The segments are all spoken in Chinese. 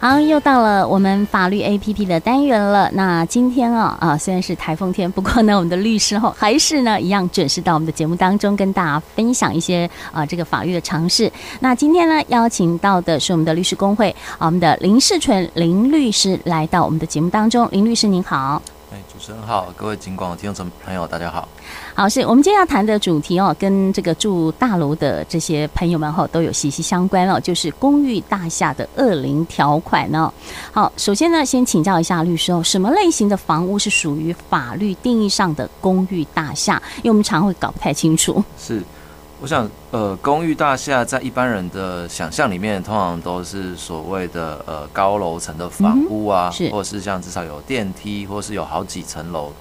好，又到了我们法律 APP 的单元了。那今天啊啊，虽然是台风天，不过呢，我们的律师哦还是呢一样准时到我们的节目当中，跟大家分享一些啊这个法律的常识。那今天呢，邀请到的是我们的律师工会，啊、我们的林世纯林律师来到我们的节目当中。林律师您好。哎，主持人好，各位警广的听众朋友，大家好。好，是我们今天要谈的主题哦，跟这个住大楼的这些朋友们哈都有息息相关哦，就是公寓大厦的恶灵条款呢。好，首先呢，先请教一下律师哦，什么类型的房屋是属于法律定义上的公寓大厦？因为我们常会搞不太清楚。是。我想，呃，公寓大厦在一般人的想象里面，通常都是所谓的呃高楼层的房屋啊，嗯、或者是像至少有电梯，或是有好几层楼。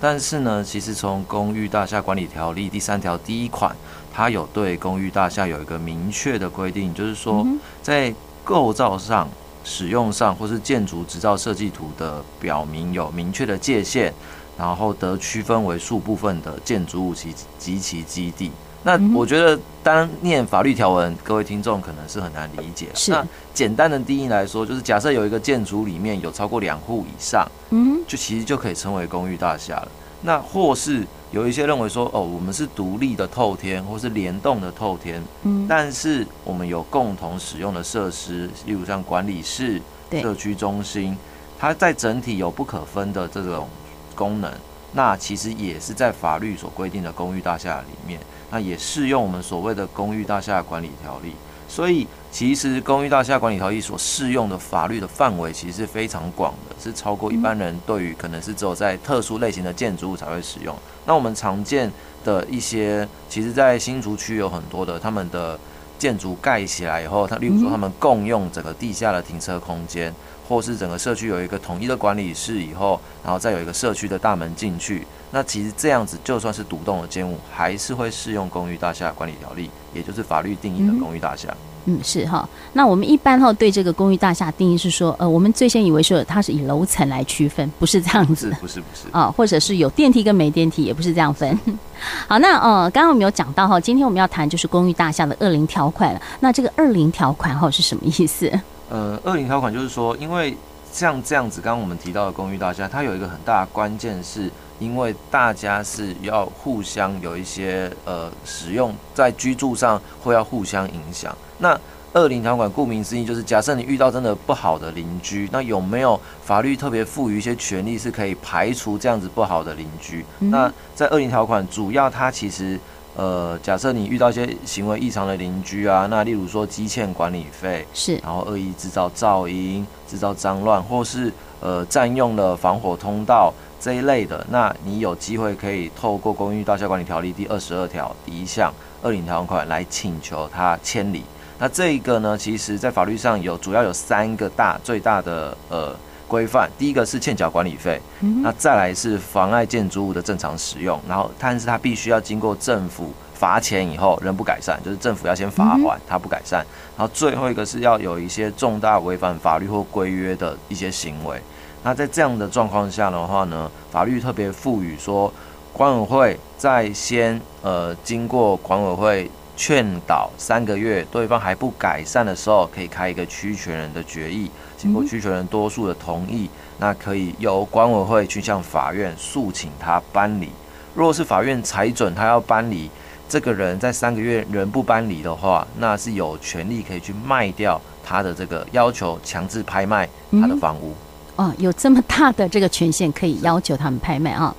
但是呢，其实从公寓大厦管理条例第三条第一款，它有对公寓大厦有一个明确的规定，就是说在构造上、使用上，或是建筑执照设计图的表明有明确的界限，然后得区分为数部分的建筑物及及其基地。那我觉得单念法律条文，各位听众可能是很难理解。是。那简单的定义来说，就是假设有一个建筑里面有超过两户以上，嗯，就其实就可以称为公寓大厦了。那或是有一些认为说，哦，我们是独立的透天，或是联动的透天，嗯，但是我们有共同使用的设施，例如像管理室、社区中心，它在整体有不可分的这种功能，那其实也是在法律所规定的公寓大厦里面。那也适用我们所谓的公寓大厦管理条例，所以其实公寓大厦管理条例所适用的法律的范围其实是非常广的，是超过一般人对于可能是只有在特殊类型的建筑物才会使用。那我们常见的一些，其实在新竹区有很多的他们的建筑盖起来以后，他例如说他们共用整个地下的停车空间，或是整个社区有一个统一的管理室以后，然后再有一个社区的大门进去。那其实这样子，就算是独栋的建物，还是会适用公寓大厦管理条例，也就是法律定义的公寓大厦。嗯，是哈。那我们一般哈对这个公寓大厦定义是说，呃，我们最先以为说它是以楼层来区分，不是这样子，不是不是啊，或者是有电梯跟没电梯，也不是这样分。好，那呃，刚刚我们有讲到哈，今天我们要谈就是公寓大厦的二零条款了。那这个二零条款哈是什么意思？呃，二零条款就是说，因为像这样子，刚刚我们提到的公寓大厦，它有一个很大的关键是。因为大家是要互相有一些呃使用，在居住上会要互相影响。那二零条款顾名思义就是，假设你遇到真的不好的邻居，那有没有法律特别赋予一些权利，是可以排除这样子不好的邻居？嗯、那在二零条款主要它其实呃，假设你遇到一些行为异常的邻居啊，那例如说积欠管理费是，然后恶意制造噪音、制造脏乱，或是呃占用了防火通道。这一类的，那你有机会可以透过《公寓大厦管理条例》第二十二条第一项二零条款来请求他迁离。那这一个呢，其实在法律上有主要有三个大最大的呃规范。第一个是欠缴管理费，那再来是妨碍建筑物的正常使用，然后但是他必须要经过政府罚钱以后仍不改善，就是政府要先罚款，他不改善。然后最后一个是要有一些重大违反法律或规约的一些行为。那在这样的状况下的话呢，法律特别赋予说，管委会在先呃经过管委会劝导三个月，对方还不改善的时候，可以开一个区权人的决议，经过区权人多数的同意，那可以由管委会去向法院诉请他搬离。若是法院裁准他要搬离，这个人在三个月仍不搬离的话，那是有权利可以去卖掉他的这个要求，强制拍卖他的房屋。哦，有这么大的这个权限可以要求他们拍卖啊？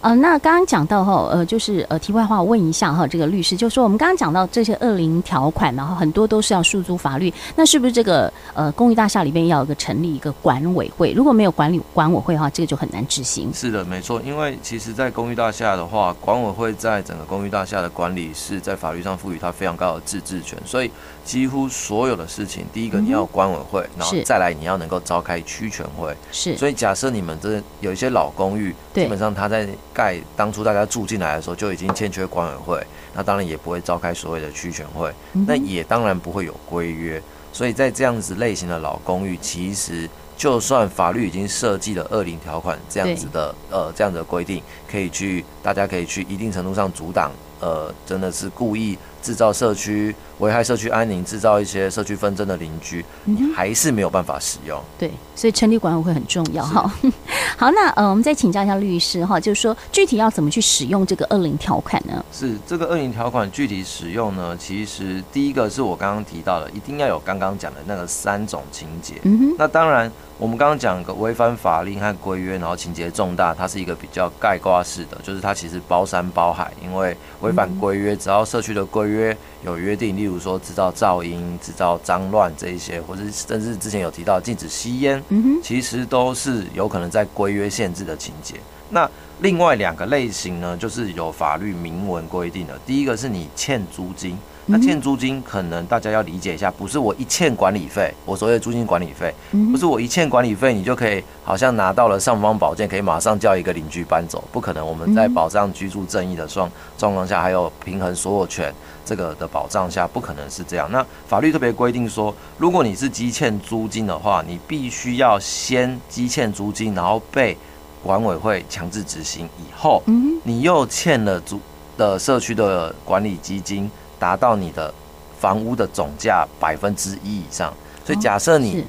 呃，那刚刚讲到哈，呃，就是呃，题外话，我问一下哈，这个律师就是说，我们刚刚讲到这些恶灵条款，然后很多都是要诉诸法律，那是不是这个呃，公寓大厦里面要有个成立一个管委会？如果没有管理管委会的话，这个就很难执行。是的，没错，因为其实，在公寓大厦的话，管委会在整个公寓大厦的管理是在法律上赋予它非常高的自治权，所以几乎所有的事情，第一个你要管委会，嗯、然后再来你要能够召开区权会。是，所以假设你们这有一些老公寓，基本上它在。盖当初大家住进来的时候就已经欠缺管委会，那当然也不会召开所谓的区权会，那也当然不会有规约，所以在这样子类型的老公寓，其实就算法律已经设计了二零条款这样子的呃这样子的规定，可以去大家可以去一定程度上阻挡呃真的是故意制造社区危害社区安宁、制造一些社区纷争的邻居，你还是没有办法使用。对，所以成立管委会很重要哈。好，那呃，我们再请教一下律师哈，就是说具体要怎么去使用这个二零条款呢？是这个二零条款具体使用呢？其实第一个是我刚刚提到的，一定要有刚刚讲的那个三种情节。嗯哼，那当然。我们刚刚讲个违反法令和规约，然后情节重大，它是一个比较概括式的，就是它其实包山包海。因为违反规约，只要社区的规约有约定，例如说制造噪音、制造脏乱这一些，或者甚至之前有提到禁止吸烟，其实都是有可能在规约限制的情节。那另外两个类型呢，就是有法律明文规定的，第一个是你欠租金。那欠租金可能大家要理解一下，不是我一欠管理费，我所谓的租金管理费，不是我一欠管理费，你就可以好像拿到了尚方宝剑，可以马上叫一个邻居搬走，不可能。我们在保障居住正义的状状况下，还有平衡所有权这个的保障下，不可能是这样。那法律特别规定说，如果你是积欠租金的话，你必须要先积欠租金，然后被管委会强制执行以后，你又欠了租的社区的管理基金。达到你的房屋的总价百分之一以上，所以假设你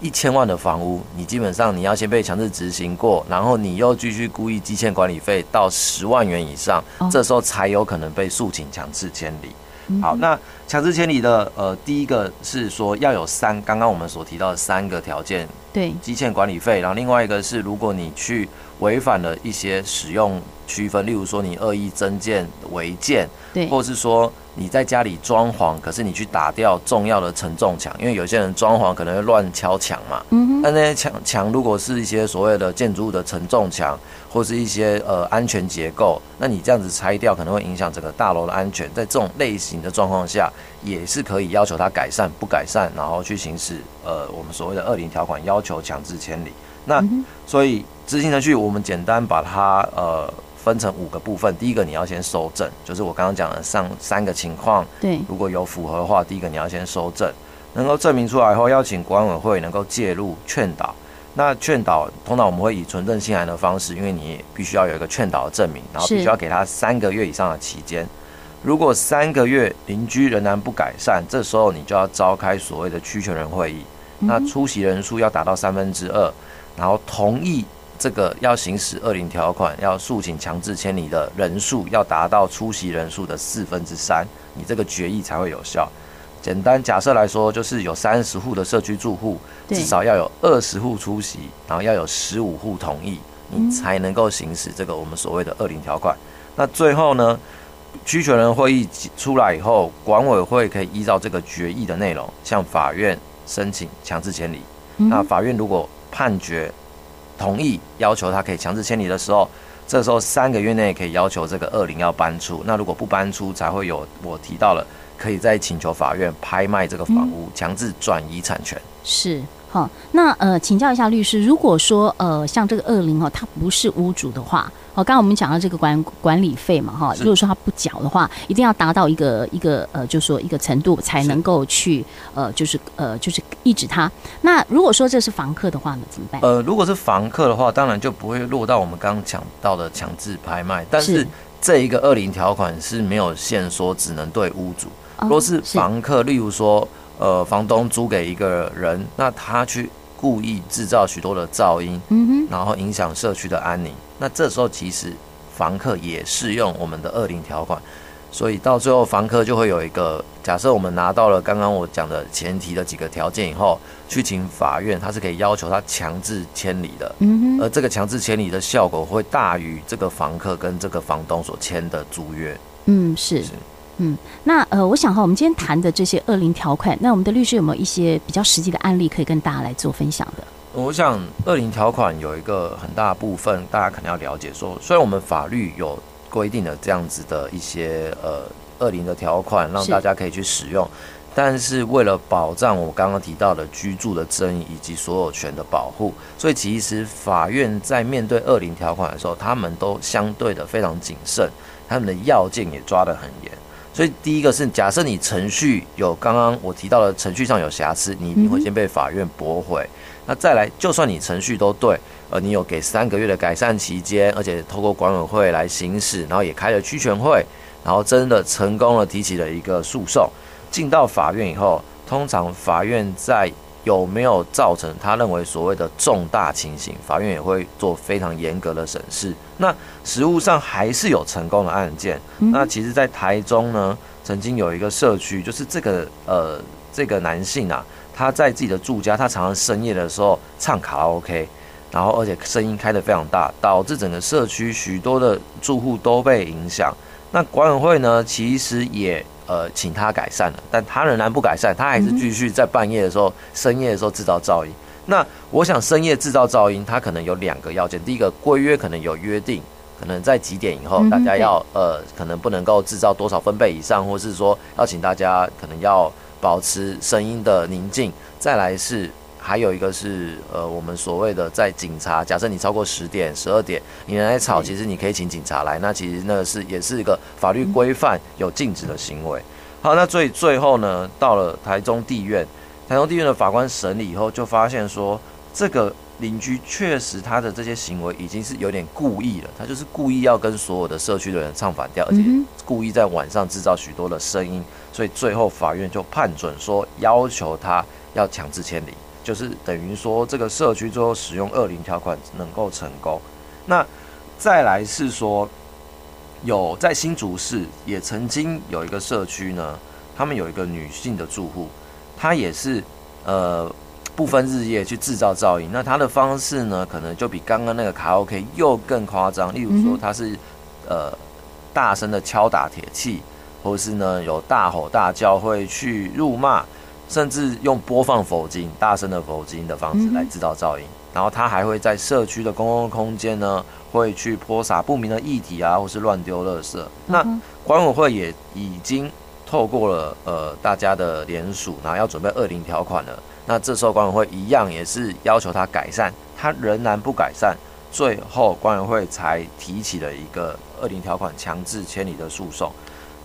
一千万的房屋，你基本上你要先被强制执行过，然后你又继续故意积欠管理费到十万元以上，这时候才有可能被诉请强制迁离。好，那强制迁离的呃，第一个是说要有三，刚刚我们所提到的三个条件，对，积欠管理费，然后另外一个是如果你去违反了一些使用区分，例如说你恶意增建违建。对，或者是说你在家里装潢，可是你去打掉重要的承重墙，因为有些人装潢可能会乱敲墙嘛。嗯哼。那那些墙墙如果是一些所谓的建筑物的承重墙，或是一些呃安全结构，那你这样子拆掉可能会影响整个大楼的安全。在这种类型的状况下，也是可以要求他改善，不改善，然后去行使呃我们所谓的二零条款，要求强制迁离。那所以执行程序我们简单把它呃。分成五个部分，第一个你要先收证，就是我刚刚讲的上三个情况。对，如果有符合的话，第一个你要先收证，能够证明出来后，邀请管委会能够介入劝导。那劝导通常我们会以纯正信函的方式，因为你必须要有一个劝导的证明，然后必须要给他三个月以上的期间。如果三个月邻居仍然不改善，这时候你就要召开所谓的区权人会议，那出席人数要达到三分之二，然后同意。这个要行使二零条款，要诉请强制迁离的人数要达到出席人数的四分之三，你这个决议才会有效。简单假设来说，就是有三十户的社区住户，至少要有二十户出席，然后要有十五户同意，你才能够行使这个我们所谓的二零条款。那最后呢，区权人会议出来以后，管委会可以依照这个决议的内容，向法院申请强制迁离。那法院如果判决，同意要求他可以强制迁离的时候，这时候三个月内可以要求这个恶邻要搬出。那如果不搬出，才会有我提到了，可以再请求法院拍卖这个房屋，强制转移产权。是。好，那呃，请教一下律师，如果说呃，像这个恶邻哦，他不是屋主的话，哦，刚刚我们讲到这个管管理费嘛，哈，如果说他不缴的话，一定要达到一个一个呃，就是说一个程度才能够去呃，就是呃，就是抑制他。那如果说这是房客的话呢，怎么办？呃，如果是房客的话，当然就不会落到我们刚刚讲到的强制拍卖，但是这一个恶邻条款是没有限说只能对屋主，如果是房客，例如说。呃，房东租给一个人，那他去故意制造许多的噪音，嗯哼，然后影响社区的安宁，那这时候其实房客也适用我们的恶邻条款，所以到最后房客就会有一个假设，我们拿到了刚刚我讲的前提的几个条件以后，去请法院，他是可以要求他强制迁离的，嗯哼，而这个强制迁离的效果会大于这个房客跟这个房东所签的租约，嗯，是。是嗯，那呃，我想哈，我们今天谈的这些恶灵条款，那我们的律师有没有一些比较实际的案例可以跟大家来做分享的？我想恶灵条款有一个很大部分，大家可能要了解说，虽然我们法律有规定的这样子的一些呃恶灵的条款，让大家可以去使用，但是为了保障我刚刚提到的居住的争议以及所有权的保护，所以其实法院在面对恶灵条款的时候，他们都相对的非常谨慎，他们的要件也抓得很严。所以第一个是，假设你程序有刚刚我提到的程序上有瑕疵，你一定会先被法院驳回。那再来，就算你程序都对，呃，你有给三个月的改善期间，而且透过管委会来行使，然后也开了区权会，然后真的成功了提起了一个诉讼，进到法院以后，通常法院在有没有造成他认为所谓的重大情形，法院也会做非常严格的审视。那实务上还是有成功的案件。那其实，在台中呢，曾经有一个社区，就是这个呃这个男性啊，他在自己的住家，他常常深夜的时候唱卡拉 OK，然后而且声音开得非常大，导致整个社区许多的住户都被影响。那管委会呢，其实也呃请他改善了，但他仍然不改善，他还是继续在半夜的时候、深夜的时候制造噪音。那我想深夜制造噪音，他可能有两个要件，第一个规约可能有约定，可能在几点以后大家要呃可能不能够制造多少分贝以上，或是说要请大家可能要保持声音的宁静。再来是。还有一个是，呃，我们所谓的在警察，假设你超过十点、十二点，你来吵，其实你可以请警察来。那其实那个是也是一个法律规范有禁止的行为。好，那最最后呢，到了台中地院，台中地院的法官审理以后，就发现说，这个邻居确实他的这些行为已经是有点故意了，他就是故意要跟所有的社区的人唱反调，而且故意在晚上制造许多的声音，所以最后法院就判准说，要求他要强制迁离。就是等于说，这个社区最后使用恶邻条款能够成功。那再来是说，有在新竹市也曾经有一个社区呢，他们有一个女性的住户，她也是呃不分日夜去制造噪音。那她的方式呢，可能就比刚刚那个卡拉 OK 又更夸张。例如说，她是呃大声的敲打铁器，或是呢有大吼大叫，会去辱骂。甚至用播放佛经、大声的佛经的方式来制造噪音，然后他还会在社区的公共空间呢，会去泼洒不明的液体啊，或是乱丢垃圾。那管委会也已经透过了呃大家的联署，然后要准备二零条款了。那这时候管委会一样也是要求他改善，他仍然不改善，最后管委会才提起了一个二零条款强制迁离的诉讼。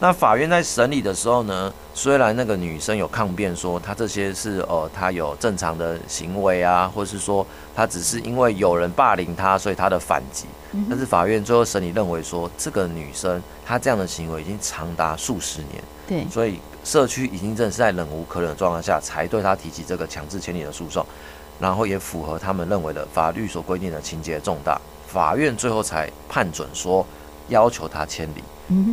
那法院在审理的时候呢，虽然那个女生有抗辩说她这些是呃她有正常的行为啊，或是说她只是因为有人霸凌她，所以她的反击。但是法院最后审理认为说，这个女生她这样的行为已经长达数十年，对，所以社区已经真的是在忍无可忍的状况下，才对她提起这个强制迁离的诉讼，然后也符合他们认为的法律所规定的情节重大，法院最后才判准说要求他迁离。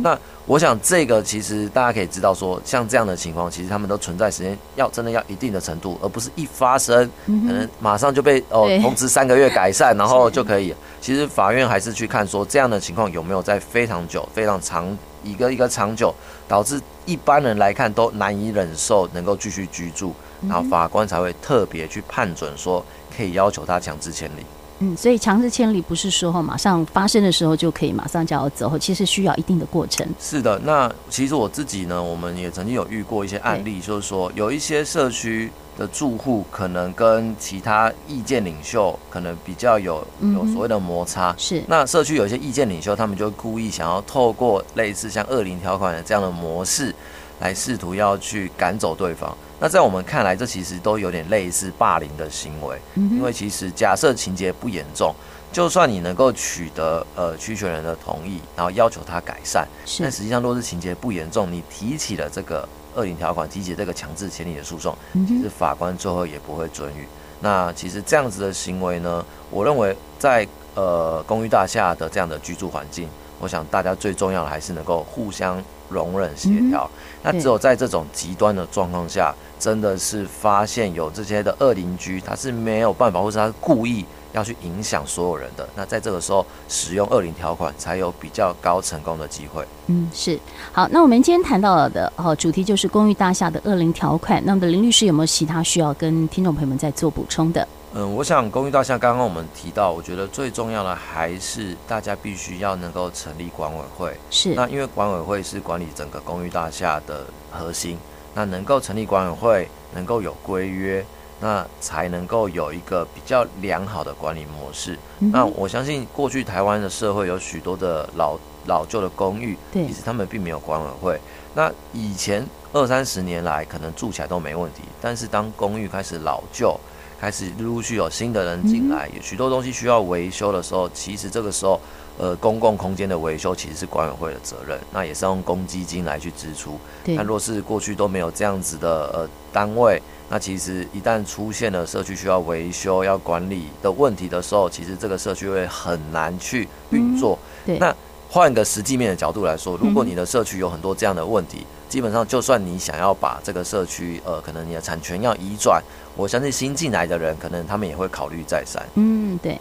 那我想，这个其实大家可以知道，说像这样的情况，其实他们都存在时间要真的要一定的程度，而不是一发生，可能马上就被哦通知三个月改善，然后就可以。其实法院还是去看说这样的情况有没有在非常久、非常长一个一个长久，导致一般人来看都难以忍受，能够继续居住，然后法官才会特别去判准说可以要求他强制迁离。嗯，所以强制迁离不是说哈马上发生的时候就可以马上就要走，其实需要一定的过程。是的，那其实我自己呢，我们也曾经有遇过一些案例，就是说有一些社区的住户可能跟其他意见领袖可能比较有有所谓的摩擦。是，那社区有一些意见领袖，他们就故意想要透过类似像二零条款的这样的模式，来试图要去赶走对方。那在我们看来，这其实都有点类似霸凌的行为，因为其实假设情节不严重，就算你能够取得呃区权人的同意，然后要求他改善，但实际上若是情节不严重，你提起了这个恶邻条款，提起这个强制迁离的诉讼，其实法官最后也不会准予。那其实这样子的行为呢，我认为在呃公寓大厦的这样的居住环境，我想大家最重要的还是能够互相容忍协调。那只有在这种极端的状况下，真的是发现有这些的恶邻居，他是没有办法，或是他故意要去影响所有人的。那在这个时候使用恶邻条款，才有比较高成功的机会。嗯，是。好，那我们今天谈到的哦，主题就是公寓大厦的恶邻条款。那么的林律师有没有其他需要跟听众朋友们再做补充的？嗯，我想公寓大厦刚刚我们提到，我觉得最重要的还是大家必须要能够成立管委会。是。那因为管委会是管理整个公寓大厦的核心。那能够成立管委会，能够有规约，那才能够有一个比较良好的管理模式。嗯、那我相信，过去台湾的社会有许多的老老旧的公寓，其实他们并没有管委会。那以前二三十年来，可能住起来都没问题，但是当公寓开始老旧，开始陆陆续有新的人进来，有许多东西需要维修的时候，其实这个时候，呃，公共空间的维修其实是管委会的责任，那也是用公积金来去支出。那若是过去都没有这样子的呃单位，那其实一旦出现了社区需要维修、要管理的问题的时候，其实这个社区会很难去运作。对，那换个实际面的角度来说，如果你的社区有很多这样的问题，基本上就算你想要把这个社区，呃，可能你的产权要移转。我相信新进来的人，可能他们也会考虑再三。嗯，对，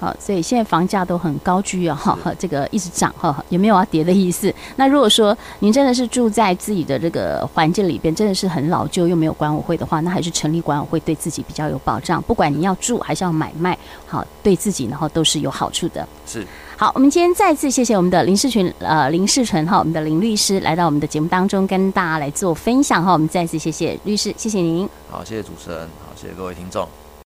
好，所以现在房价都很高居啊，哈，这个一直涨，哈，也没有要跌的意思。那如果说您真的是住在自己的这个环境里边，真的是很老旧又没有管委会的话，那还是成立管委会对自己比较有保障。不管你要住还是要买卖，好，对自己然后都是有好处的。是。好，我们今天再次谢谢我们的林世群，呃，林世纯哈，我们的林律师来到我们的节目当中，跟大家来做分享哈。我们再次谢谢律师，谢谢您。好，谢谢主持人，好，谢谢各位听众。